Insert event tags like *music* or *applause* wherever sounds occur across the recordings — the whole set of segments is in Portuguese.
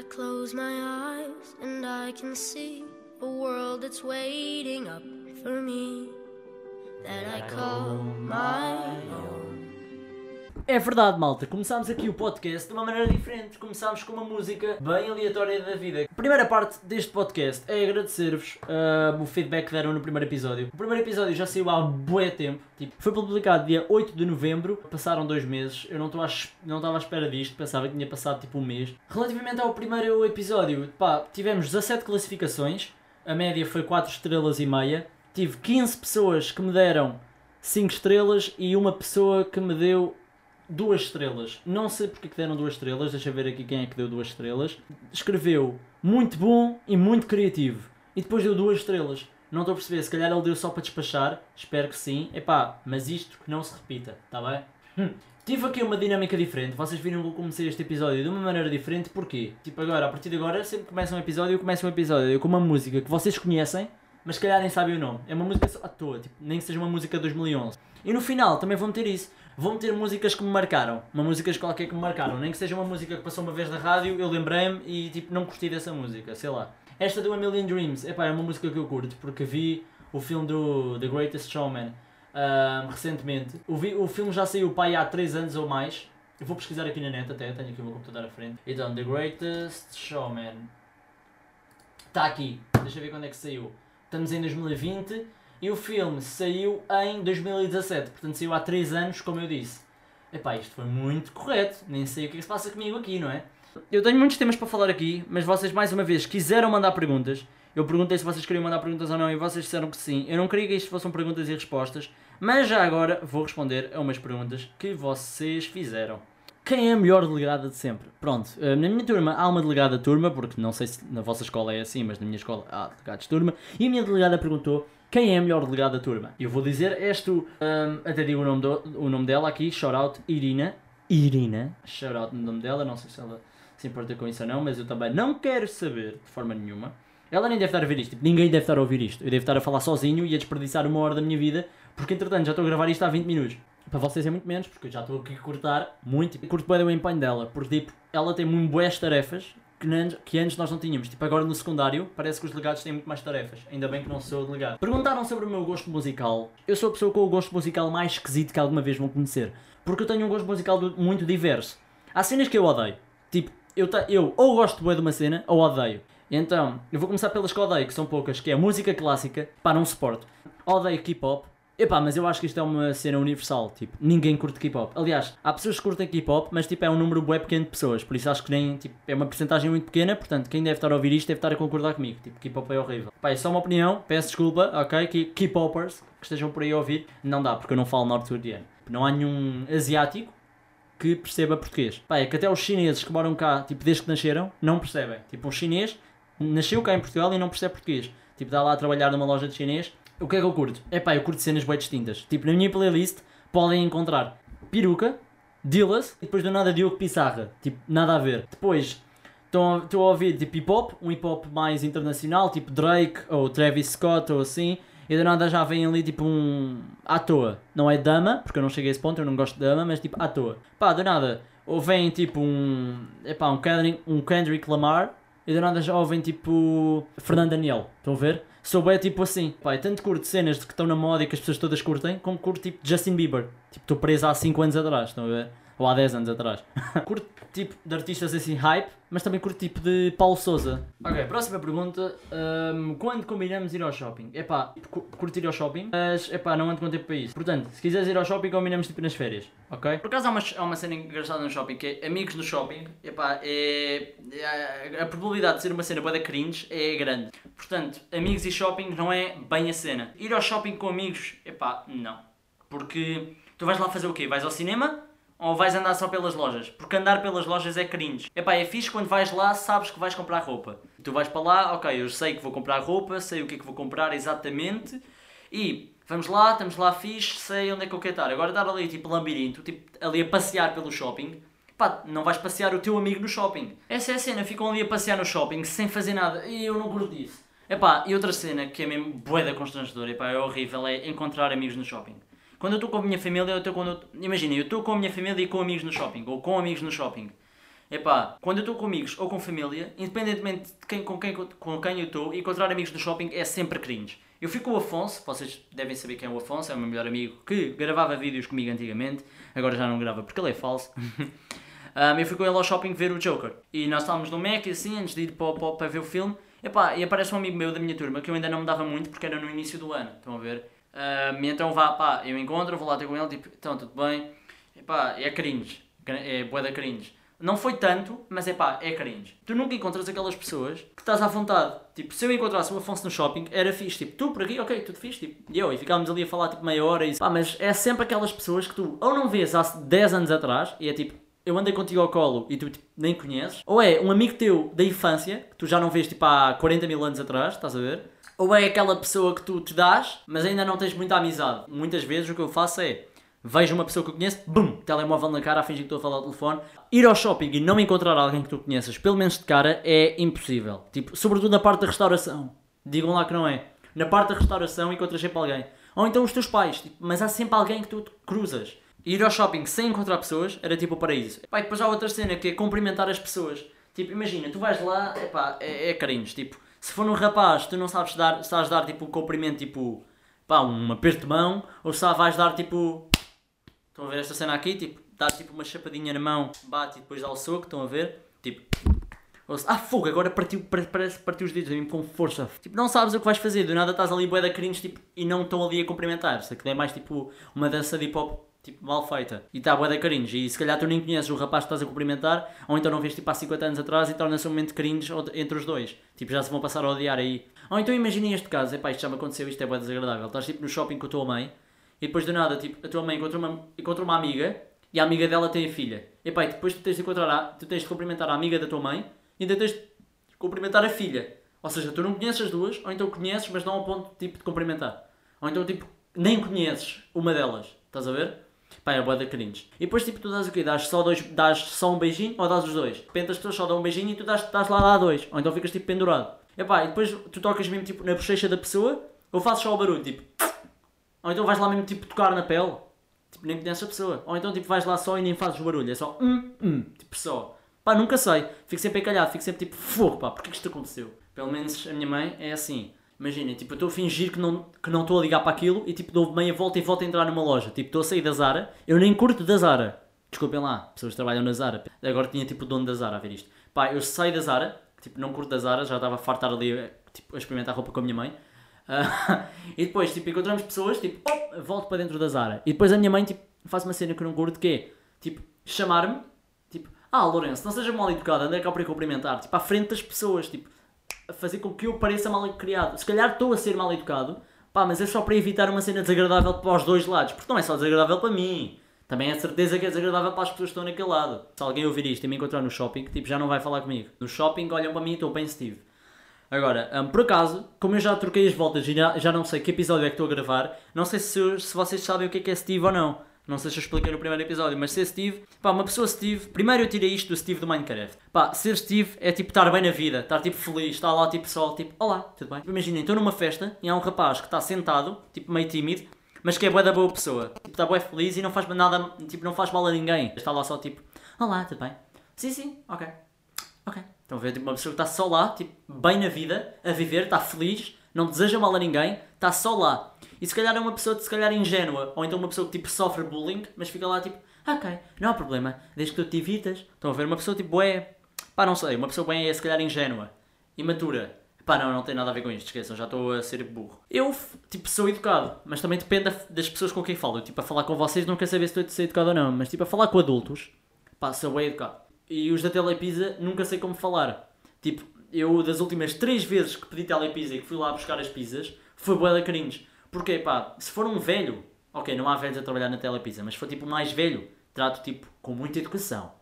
I close my eyes and I can see a world that's waiting up for me that I call my own. É verdade, malta. Começámos aqui o podcast de uma maneira diferente. Começámos com uma música bem aleatória da vida. A primeira parte deste podcast é agradecer-vos ah, o feedback que deram no primeiro episódio. O primeiro episódio já saiu há bué tempo. Tipo, foi publicado dia 8 de novembro. Passaram dois meses. Eu não estava à espera disto. Pensava que tinha passado tipo um mês. Relativamente ao primeiro episódio, pá, tivemos 17 classificações. A média foi 4 estrelas e meia. Tive 15 pessoas que me deram 5 estrelas e uma pessoa que me deu duas estrelas. Não sei porque que deram duas estrelas, deixa eu ver aqui quem é que deu duas estrelas. Escreveu muito bom e muito criativo. E depois deu duas estrelas. Não estou a perceber, se calhar ele deu só para despachar. Espero que sim. Epá, mas isto que não se repita, está bem? Hum. Tive aqui uma dinâmica diferente. Vocês viram que eu comecei este episódio de uma maneira diferente. Porquê? Tipo agora, a partir de agora, sempre que começa um episódio, eu começo um episódio com uma música que vocês conhecem, mas se calhar nem sabem o nome. É uma música à toa, tipo, nem que seja uma música de 2011. E no final também vão ter isso. Vão ter músicas que me marcaram. Uma músicas qualquer que me marcaram. Nem que seja uma música que passou uma vez na rádio, eu lembrei-me e tipo, não curti dessa música, sei lá. Esta do A Million Dreams, epá, é uma música que eu curto porque vi o filme do The Greatest Showman ahm, recentemente. O, vi- o filme já saiu pai há 3 anos ou mais. Eu vou pesquisar aqui na net até, tenho aqui o meu computador à frente. Então, The Greatest Showman. Está aqui, deixa eu ver quando é que saiu. Estamos em 2020 e o filme saiu em 2017, portanto saiu há 3 anos, como eu disse. Epá, isto foi muito correto, nem sei o que é que se passa comigo aqui, não é? Eu tenho muitos temas para falar aqui, mas vocês mais uma vez quiseram mandar perguntas. Eu perguntei se vocês queriam mandar perguntas ou não e vocês disseram que sim. Eu não queria que isto fossem perguntas e respostas, mas já agora vou responder a umas perguntas que vocês fizeram. Quem é a melhor delegada de sempre? Pronto, eh, na minha turma há uma delegada de turma, porque não sei se na vossa escola é assim, mas na minha escola há delegados de turma, e a minha delegada perguntou quem é a melhor delegada da turma. Eu vou dizer, és tu, Ahm, até digo o nome, do- o nome dela aqui, shout out Irina. Irina, shout out no nome dela, não sei se ela se importa com isso ou não, mas eu também não quero saber de forma nenhuma. Ela nem deve estar a ver isto, tipo, ninguém deve estar a ouvir isto. Eu devo estar a falar sozinho e a desperdiçar uma hora da minha vida, porque entretanto já estou a gravar isto há 20 minutos. Para vocês é muito menos, porque eu já estou aqui a cortar muito. Curto bem o empenho dela, porque tipo, ela tem muito boas tarefas que, antes nós não tínhamos. Tipo, agora no secundário, parece que os delegados têm muito mais tarefas. Ainda bem que não sou delegado. Perguntaram sobre o meu gosto musical. Eu sou a pessoa com o gosto musical mais esquisito que alguma vez vão conhecer. Porque eu tenho um gosto musical muito diverso. Há cenas que eu odeio. Tipo, eu, eu ou gosto bem de uma cena ou odeio. Então, eu vou começar pelas que odeio, que são poucas, que é música clássica. Pá, não suporto. Odeio K-pop. Epá, mas eu acho que isto é uma cena universal, tipo, ninguém curte K-pop. Aliás, há pessoas que curtem K-pop, mas tipo, é um número bué pequeno de pessoas, por isso acho que nem, tipo, é uma porcentagem muito pequena, portanto, quem deve estar a ouvir isto deve estar a concordar comigo, tipo, K-pop é horrível. Pá, é só uma opinião, peço desculpa, ok, que K-popers que estejam por aí a ouvir, não dá, porque eu não falo norte-coreano. Não há nenhum asiático que perceba português. Pá, é que até os chineses que moram cá, tipo, desde que nasceram, não percebem. Tipo, um chinês nasceu cá em Portugal e não percebe português. Tipo, está lá a trabalhar numa loja de chinês. O que é que eu curto? É pá, eu curto cenas bem distintas. Tipo, na minha playlist podem encontrar peruca, Dillas e depois do nada Diogo Pissarra. Tipo, nada a ver. Depois estou a ouvir tipo hip hop, um hip hop mais internacional, tipo Drake ou Travis Scott ou assim. E do nada já vem ali tipo um. à toa. Não é dama, porque eu não cheguei a esse ponto, eu não gosto de dama, mas tipo à toa. Pá, do nada. Ou vem tipo um. Epá, um Kendrick, um Kendrick Lamar. E do nada já ouvem tipo. Fernando Daniel. Estão a ver? Sou bem tipo assim. Eu tanto curto cenas de que estão na moda e que as pessoas todas curtem, como curto tipo Justin Bieber. Tipo, estou preso há 5 anos atrás, estão a ver? Ou há 10 anos atrás. *laughs* curto tipo de artistas assim hype, mas também curto tipo de Paulo Souza. Ok, próxima pergunta. Ahm, quando combinamos ir ao shopping? Epá, cu- curto ir ao shopping, mas epá, não ando com tempo para isso. Portanto, se quiseres ir ao shopping, combinamos tipo nas férias, ok? Por acaso há uma, há uma cena engraçada no shopping que é amigos no shopping. Epá, é, é- a probabilidade de ser uma cena boa da cringe é grande. Portanto, amigos e shopping não é bem a cena. Ir ao shopping com amigos, epá, não. Porque tu vais lá fazer o quê? Vais ao cinema? Ou vais andar só pelas lojas? Porque andar pelas lojas é cringe. Epá, é fixe quando vais lá, sabes que vais comprar roupa. Tu vais para lá, ok, eu sei que vou comprar roupa, sei o que é que vou comprar exatamente. E vamos lá, estamos lá fixe, sei onde é que eu quero estar. Agora estar ali tipo labirinto, tipo ali a passear pelo shopping. Pá, não vais passear o teu amigo no shopping. Essa é a cena, ficam ali a passear no shopping sem fazer nada. E eu não curto disso. Epá, e outra cena que é mesmo boeda constrangedora, epá, é horrível, é encontrar amigos no shopping. Quando eu estou com a minha família, eu estou quando. Imagina, eu estou com a minha família e com amigos no shopping, ou com amigos no shopping. Epá, quando eu estou com amigos ou com família, independentemente de quem, com, quem, com quem eu estou, encontrar amigos no shopping é sempre cringe. Eu fui com o Afonso, vocês devem saber quem é o Afonso, é o meu melhor amigo que gravava vídeos comigo antigamente, agora já não grava porque ele é falso. *laughs* um, eu fui com ele ao shopping ver o Joker. E nós estávamos no Mac assim, antes de ir para, para, para ver o filme. Epá, e aparece um amigo meu da minha turma que eu ainda não me dava muito porque era no início do ano, estão a ver? Um, então vá, pá, eu encontro, vou lá ter com ele, tipo, então tudo bem. Epá, é cringe, é boa da cringe. Não foi tanto, mas é pá, é cringe. Tu nunca encontras aquelas pessoas que estás à vontade. Tipo, se eu encontrasse o Afonso no shopping, era fixe. Tipo, tu por aqui, ok, tudo fixe. Tipo, e eu, e ficávamos ali a falar tipo meia hora e Pá, mas é sempre aquelas pessoas que tu ou não vês há 10 anos atrás, e é tipo, eu andei contigo ao colo e tu tipo, nem conheces. Ou é um amigo teu da infância, que tu já não vês tipo há 40 mil anos atrás, estás a ver? Ou é aquela pessoa que tu te dás, mas ainda não tens muita amizade. Muitas vezes o que eu faço é vejo uma pessoa que eu conheço, bum, telemóvel na cara a fingir que estou a falar ao telefone. Ir ao shopping e não encontrar alguém que tu conheças, pelo menos de cara, é impossível. Tipo, sobretudo na parte da restauração. Digam lá que não é. Na parte da restauração encontras sempre alguém. Ou então os teus pais, tipo, mas há sempre alguém que tu cruzas. Ir ao shopping sem encontrar pessoas era tipo o paraíso. Pai, depois há outra cena que é cumprimentar as pessoas. Tipo, imagina, tu vais lá, epá, é, é carinhos. Tipo, se for um rapaz, tu não sabes dar, sabes dar tipo um cumprimento, tipo, pá, um aperto de mão, ou se vais dar tipo Estão a ver esta cena aqui? Tipo, dá tipo uma chapadinha na mão, bate e depois dá o soco, estão a ver? Tipo. Ah, fogo, agora partiu, parece partiu os dedos mesmo com força. Tipo, não sabes o que vais fazer, do nada estás ali bué da tipo, e não estão ali a cumprimentar. Isso aqui é mais tipo uma dança de hip hop tipo, mal feita. E está bué da cringe. E se calhar tu nem conheces o rapaz que estás a cumprimentar, ou então não vês tipo há 50 anos atrás e torna-se um momento cringe entre os dois. Tipo, já se vão passar a odiar aí. Ou então imaginem este caso, epá, isto já me aconteceu, isto é bué desagradável. Estás tipo no shopping com a tua mãe e depois do nada, tipo, a tua mãe encontra uma, encontra uma amiga e a amiga dela tem a filha. E pá, e depois tu tens de encontrar a, tu tens de cumprimentar a amiga da tua mãe e ainda tens de cumprimentar a filha. Ou seja, tu não conheces as duas, ou então conheces, mas não ao ponto tipo, de cumprimentar. Ou então tipo, nem conheces uma delas. Estás a ver? Pá, é boa da cringe. E depois tipo, tu dás o quê? Dás só, dois, dás só um beijinho ou dás os dois? De repente as pessoas só dão um beijinho e tu dás, dás lá dar dois. Ou então ficas tipo pendurado. E pá, e depois tu tocas mesmo tipo na bochecha da pessoa ou fazes só o barulho, tipo... *tsk* Ou então vais lá mesmo tipo tocar na pele, tipo nem conheces a pessoa. Ou então tipo vais lá só e nem fazes o barulho, é só hum, hum, tipo só. Pá, nunca sei. Fico sempre encalhado, fico sempre tipo, fogo, pá, porquê que isto aconteceu? Pelo menos a minha mãe é assim. Imaginem, tipo, eu estou a fingir que não que não estou a ligar para aquilo e tipo dou meia volta e volto a entrar numa loja. Tipo, estou a sair da Zara, eu nem curto da Zara. Desculpem lá, pessoas que trabalham na Zara. Agora tinha tipo o dono da Zara a ver isto. Pá, eu saio da Zara, tipo, não curto da Zara, já estava a fartar ali tipo, a experimentar roupa com a minha mãe. Uh, *laughs* e depois, tipo, encontramos pessoas, tipo, oh, volto para dentro da Zara. E depois a minha mãe, tipo, faz uma cena que eu não curto, que é, tipo, chamar-me, tipo, ah, Lourenço, não seja mal educado, anda cá para cumprimentar, tipo, à frente das pessoas, tipo, a fazer com que eu pareça mal criado. Se calhar estou a ser mal educado, pá, mas é só para evitar uma cena desagradável para os dois lados, porque não é só desagradável para mim. Também é certeza que é desagradável para as pessoas que estão naquele lado. Se alguém ouvir isto e me encontrar no shopping, tipo, já não vai falar comigo. No shopping olham para mim e estou Steve. Agora, um, por acaso, como eu já troquei as voltas e já, já não sei que episódio é que estou a gravar, não sei se, se vocês sabem o que é que é Steve ou não. Não sei se eu expliquei no primeiro episódio, mas ser Steve, pá, uma pessoa Steve, primeiro eu tirei isto do Steve do Minecraft. Pá, ser Steve é tipo estar bem na vida, estar tipo feliz, estar lá tipo só, tipo, olá, tudo bem? Imaginem, estou numa festa e há um rapaz que está sentado, tipo meio tímido, mas que é boa da boa pessoa. Tipo, está bem feliz e não faz nada, tipo, não faz mal a ninguém. Está lá só tipo, olá, tudo bem? Sim, sim, ok. Ok. Estão a ver? Tipo, uma pessoa que está só lá, tipo, bem na vida, a viver, está feliz, não deseja mal a ninguém, está só lá. E se calhar é uma pessoa, se calhar, ingênua, ou então uma pessoa que, tipo, sofre bullying, mas fica lá, tipo, ok, não há problema, desde que tu te evitas. Estão a ver? Uma pessoa, tipo, é, pá, não sei, uma pessoa bem é, se calhar, ingênua, imatura. Pá, não, não tem nada a ver com isto, esqueçam, já estou a ser burro. Eu, tipo, sou educado, mas também depende das pessoas com quem falo. Eu, tipo, a falar com vocês não quero saber se estou a ser educado ou não, mas, tipo, a falar com adultos, pá, sou bem educado. E os da Telepisa nunca sei como falar. Tipo, eu das últimas três vezes que pedi Telepisa e que fui lá buscar as pizzas, foi bué da cringe. Porque, pá, se for um velho, ok, não há velhos a trabalhar na Telepisa, mas se for tipo mais velho, trato tipo com muita educação.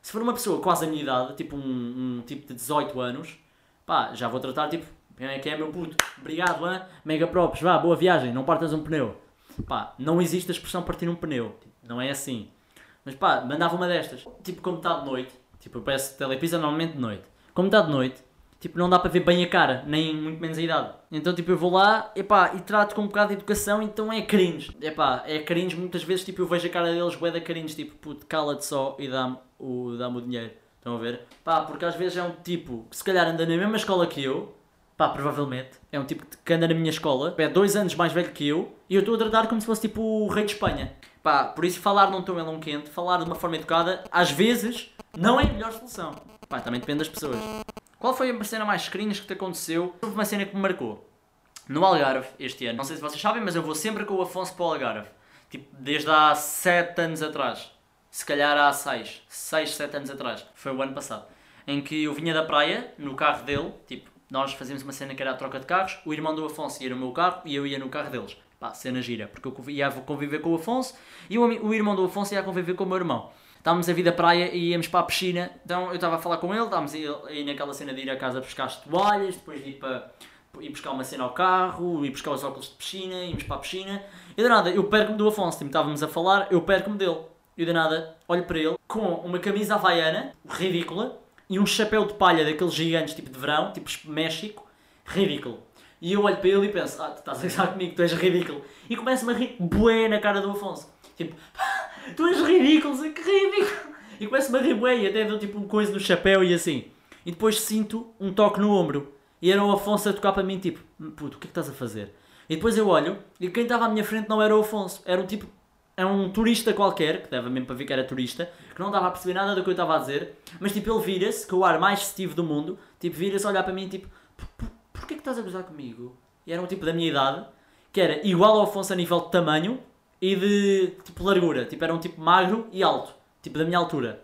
Se for uma pessoa quase a minha idade, tipo um, um tipo de 18 anos, pá, já vou tratar tipo, quem é que é meu puto? Obrigado, hein? Mega props, vá, boa viagem, não partas um pneu. Pá, não existe a expressão partir um pneu, tipo, não é assim. Mas pá, mandava uma destas. Tipo, como está de noite. Tipo, eu peço telepisa normalmente de noite. Como está de noite, tipo, não dá para ver bem a cara, nem muito menos a idade. Então, tipo, eu vou lá epá, e trato com um bocado de educação, então é cringe. Epá, é cringe muitas vezes, tipo, eu vejo a cara deles, bué da cringe, tipo, puto, cala-te só e dá-me o, dá o dinheiro. Estão a ver? Pá, porque às vezes é um tipo que se calhar anda na mesma escola que eu, pá, provavelmente, é um tipo que anda na minha escola, é dois anos mais velho que eu, e eu estou a tratar como se fosse tipo o rei de Espanha. Pá, por isso falar num tom melão quente, falar de uma forma educada, às vezes não é a melhor solução. Pá, também depende das pessoas. Qual foi a cena mais cringe que te aconteceu? Houve uma cena que me marcou. No Algarve, este ano. Não sei se vocês sabem, mas eu vou sempre com o Afonso para o Algarve. Tipo, desde há 7 anos atrás. Se calhar há 6. 6, 7 anos atrás. Foi o ano passado. Em que eu vinha da praia, no carro dele. Tipo, nós fazíamos uma cena que era a troca de carros. O irmão do Afonso ia no meu carro e eu ia no carro deles. Pá, cena gira. Porque eu ia conviver com o Afonso e o, o irmão do Afonso ia conviver com o meu irmão estávamos a vir da praia e íamos para a piscina. Então eu estava a falar com ele, estávamos aí naquela cena de ir a casa buscar as toalhas, depois de ir para ir buscar uma cena ao carro, ir buscar os óculos de piscina, íamos para a piscina. E de nada, eu perco-me do Afonso, tipo, estávamos a falar, eu perco-me dele. E de nada, olho para ele com uma camisa havaiana, ridícula, e um chapéu de palha daqueles gigantes, tipo de verão, tipo México, ridículo. E eu olho para ele e penso, ah, tu estás a gozar comigo, tu és ridículo. E começa-me a rir bué na cara do Afonso. Tipo, *laughs* tu és ridículo, que ridículo. E começo-me a rir e até dou tipo um coisa no chapéu e assim. E depois sinto um toque no ombro. E era o Afonso a tocar para mim, tipo, puto, o que é que estás a fazer? E depois eu olho e quem estava à minha frente não era o Afonso, era um tipo, era um turista qualquer, que deve mesmo para ver que era turista, que não estava a perceber nada do que eu estava a dizer, mas tipo, ele vira-se, com o ar mais festivo do mundo, tipo, vira-se a olhar para mim, tipo, porquê que estás a gozar comigo? E era um tipo da minha idade, que era igual ao Afonso a nível de tamanho, e de tipo largura. Tipo, era um tipo magro e alto, tipo da minha altura.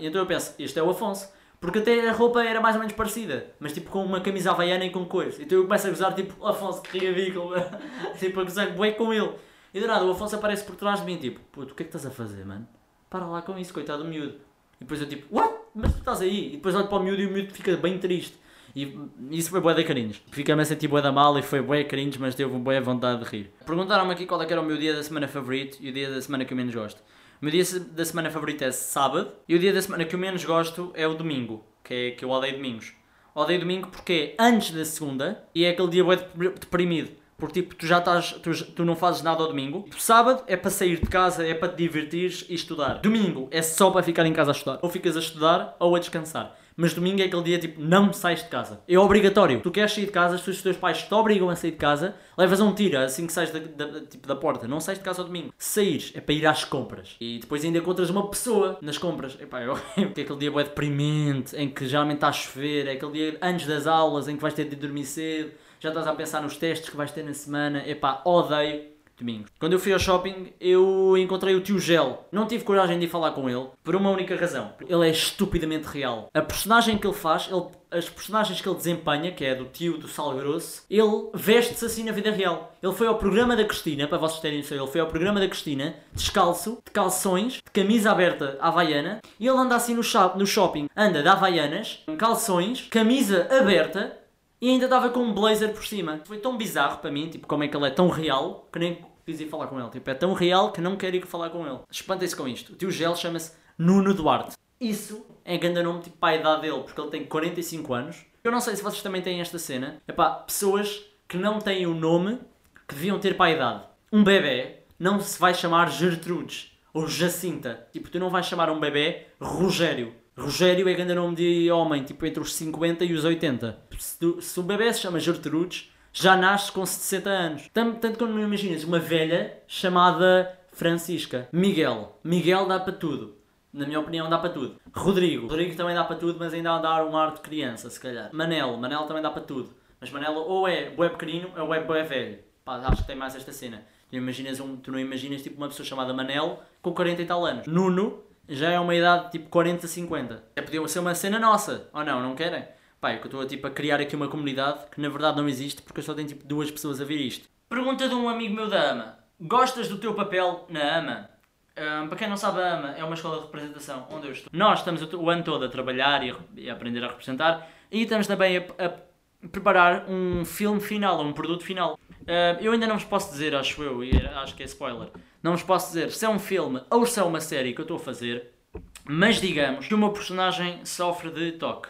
Então eu penso, este é o Afonso. Porque até a roupa era mais ou menos parecida, mas tipo com uma camisa havaiana e com cores. Então eu começo a gozar tipo, Afonso, que ridículo, *laughs* tipo a gozar bué com ele. E do nada o Afonso aparece por trás de mim, tipo, puto, o que é que estás a fazer, mano? Para lá com isso, coitado do miúdo. E depois eu tipo, what? Mas tu estás aí? E depois olho para o miúdo e o miúdo fica bem triste. E isso foi bué de carinhos. Fica-me a sentir bué da mal e foi bué carinhos, mas teve bué vontade de rir. Perguntaram-me aqui qual é era o meu dia da semana favorito e o dia da semana que eu menos gosto. O meu dia da semana favorito é sábado e o dia da semana que eu menos gosto é o domingo, que é que eu odeio domingos. Odeio domingo porque é antes da segunda e é aquele dia bué deprimido. Porque tipo, tu já estás, tu, tu não fazes nada ao domingo. Sábado é para sair de casa, é para te divertir e estudar. Domingo é só para ficar em casa a estudar. Ou ficas a estudar ou a descansar mas domingo é aquele dia tipo, não sais de casa. É obrigatório. Tu queres sair de casa, se os teus pais te obrigam a sair de casa, levas um tiro assim que sais da, da, tipo, da porta. Não sais de casa ao domingo. Saíres, é para ir às compras. E depois ainda encontras uma pessoa nas compras. Epá, é porque *laughs* é aquele dia é deprimente, em que geralmente está a chover, é aquele dia antes das aulas, em que vais ter de dormir cedo, já estás a pensar nos testes que vais ter na semana. Epá, odeio domingos. Quando eu fui ao shopping, eu encontrei o tio Gel. Não tive coragem de ir falar com ele, por uma única razão. Ele é estupidamente real. A personagem que ele faz, ele, as personagens que ele desempenha, que é do tio do Sal Grosso, ele veste-se assim na vida real. Ele foi ao programa da Cristina, para vocês terem isso, ele foi ao programa da Cristina, descalço, de calções, de camisa aberta havaiana, e ele anda assim no, no shopping. Anda de havaianas, calções, camisa aberta, e ainda estava com um blazer por cima. Foi tão bizarro para mim, tipo, como é que ele é tão real, que nem quis ir falar com ele. Tipo, é tão real que não quero ir falar com ele. Espantem-se com isto. O tio Gel chama-se Nuno Duarte. Isso é grande nome tipo para a idade dele, porque ele tem 45 anos. Eu não sei se vocês também têm esta cena. É pá, pessoas que não têm o nome que deviam ter para a idade. Um bebê não se vai chamar Gertrudes ou Jacinta. Tipo, tu não vais chamar um bebê Rogério. Rogério é grande nome de homem, tipo entre os 50 e os 80. Se, se o bebê se chama Gertrudes, já nasce com 60 anos. Tanto, tanto que não imaginas uma velha chamada Francisca. Miguel. Miguel dá para tudo. Na minha opinião, dá para tudo. Rodrigo. Rodrigo também dá para tudo, mas ainda dar um ar de criança, se calhar. Manel. Manel também dá para tudo. Mas Manel ou é bué pequenino ou é bué velho. Pá, acho que tem mais esta cena. Tu, imaginas um, tu não imaginas tipo uma pessoa chamada Manel com 40 e tal anos. Nuno já é uma idade tipo 40, 50. É podia ser uma cena nossa. Ou não, não querem? Pá, é que eu estou tipo, a criar aqui uma comunidade que na verdade não existe porque eu só tenho tipo duas pessoas a ver isto. Pergunta de um amigo meu da AMA. Gostas do teu papel na AMA? Um, para quem não sabe, a AMA é uma escola de representação onde eu estou. Nós estamos o ano todo a trabalhar e e a aprender a representar e estamos também a, a, preparar um filme final, um produto final. Uh, eu ainda não vos posso dizer, acho eu, e acho que é spoiler, não vos posso dizer se é um filme ou se é uma série que eu estou a fazer, mas digamos que meu personagem sofre de toque.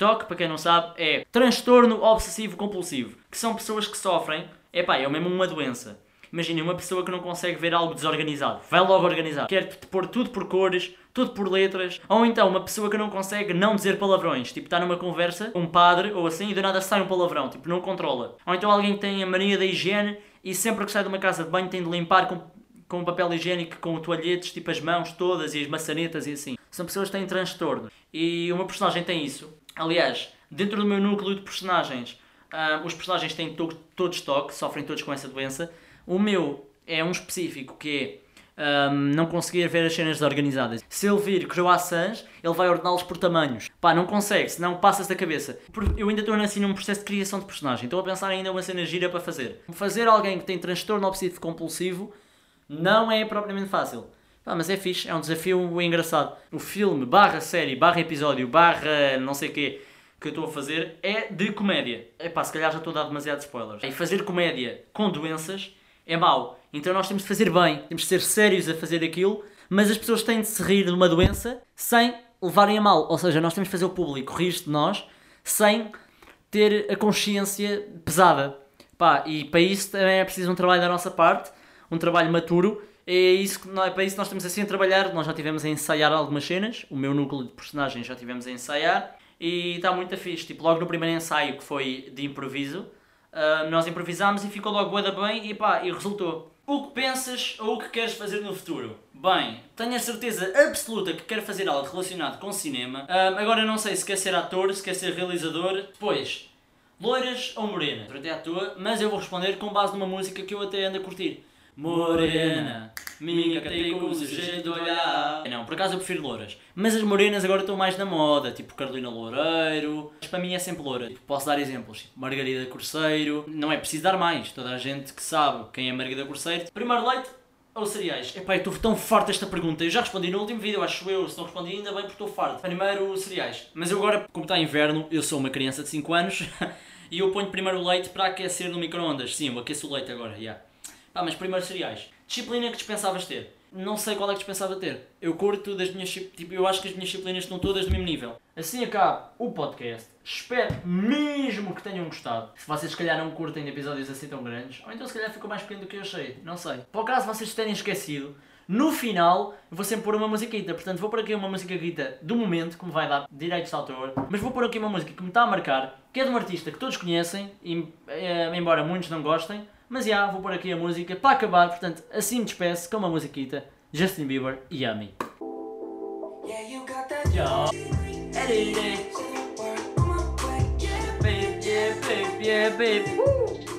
TOC, para quem não sabe, é transtorno obsessivo compulsivo, que são pessoas que sofrem, é pá, é mesmo uma doença. Imaginem uma pessoa que não consegue ver algo desorganizado. Vai logo organizar. Quer pôr tudo por cores, tudo por letras. Ou então uma pessoa que não consegue não dizer palavrões. Tipo, está numa conversa, um padre ou assim, e do nada sai um palavrão. Tipo, não controla. Ou então alguém que tem a mania da higiene e sempre que sai de uma casa de banho tem de limpar com, com papel higiênico, com toalhetes, tipo as mãos todas e as maçanetas e assim. São pessoas que têm transtorno. E uma personagem tem isso. Aliás, dentro do meu núcleo de personagens, uh, os personagens têm to todos toque, sofrem todos com essa doença. O meu é um específico que é um, não conseguir ver as cenas organizadas. Se ele vir croissants, ele vai ordená-los por tamanhos. Pá, não consegue, senão passa-se da cabeça. Eu ainda estou assim num processo de criação de personagem. Estou a pensar ainda uma cena gira para fazer. Fazer alguém que tem transtorno obsessivo compulsivo não é propriamente fácil. Pá, mas é fixe, é um desafio engraçado. O filme, barra série, barra episódio, barra não sei o quê, que eu estou a fazer é de comédia. É pá, se calhar já estou a dar demasiados spoilers. E fazer comédia com doenças é mau. Então nós temos de fazer bem, temos de ser sérios a fazer aquilo, mas as pessoas têm de se rir de uma doença sem levarem a mal. Ou seja, nós temos de fazer o público rir-se de nós sem ter a consciência pesada. Pá, e para isso também é preciso um trabalho da nossa parte, um trabalho maturo. É, isso, é para isso nós estamos assim a trabalhar. Nós já tivemos a ensaiar algumas cenas, o meu núcleo de personagens já tivemos a ensaiar e está muito fixe. Tipo, logo no primeiro ensaio que foi de improviso, uh, nós improvisámos e ficou logo bué bem e pá, e resultou. O que pensas ou o que queres fazer no futuro? Bem, tenho a certeza absoluta que quero fazer algo relacionado com cinema. Um, agora não sei se quer ser ator, se quer ser realizador. Depois, loiras ou morena? Até à toa, mas eu vou responder com base numa música que eu até ando a curtir. Morena, minha tem o jeito de olhar. Não, por acaso eu prefiro louras. Mas as morenas agora estão mais na moda, tipo Carolina Loureiro. Mas para mim é sempre loura. Tipo, posso dar exemplos, tipo Margarida Corseiro. Não é preciso dar mais, toda a gente que sabe quem é Margarida Corseiro. Primeiro leite ou cereais? Epá, eu estou tão farto desta pergunta. Eu já respondi no último vídeo, acho eu. Se não respondi ainda bem porque estou farto. Primeiro cereais. Mas eu agora, como está inverno, eu sou uma criança de 5 anos. *laughs* e eu ponho primeiro o leite para aquecer no micro-ondas. Sim, eu aqueço o leite agora, já. Yeah. Pá, mas primeiro cereais. Disciplina que dispensavas ter. Não sei qual é que dispensava ter. Eu curto das minhas. Tipo, eu acho que as minhas disciplinas estão todas do mesmo nível. Assim acaba o podcast. Espero mesmo que tenham gostado. Se vocês, se calhar, não curtem episódios assim tão grandes, ou então, se calhar, ficou mais pequeno do que eu achei. Não sei. Por acaso vocês terem esquecido, no final vou sempre pôr uma musiquita. Portanto, vou pôr aqui uma musiquita do momento que me vai dar direitos de autor. Mas vou pôr aqui uma música que me está a marcar, que é de um artista que todos conhecem, e, é, embora muitos não gostem. Mas já, vou pôr aqui a música para acabar, portanto, assim me despeço com uma musiquita. Justin Bieber, Yummy. Yeah,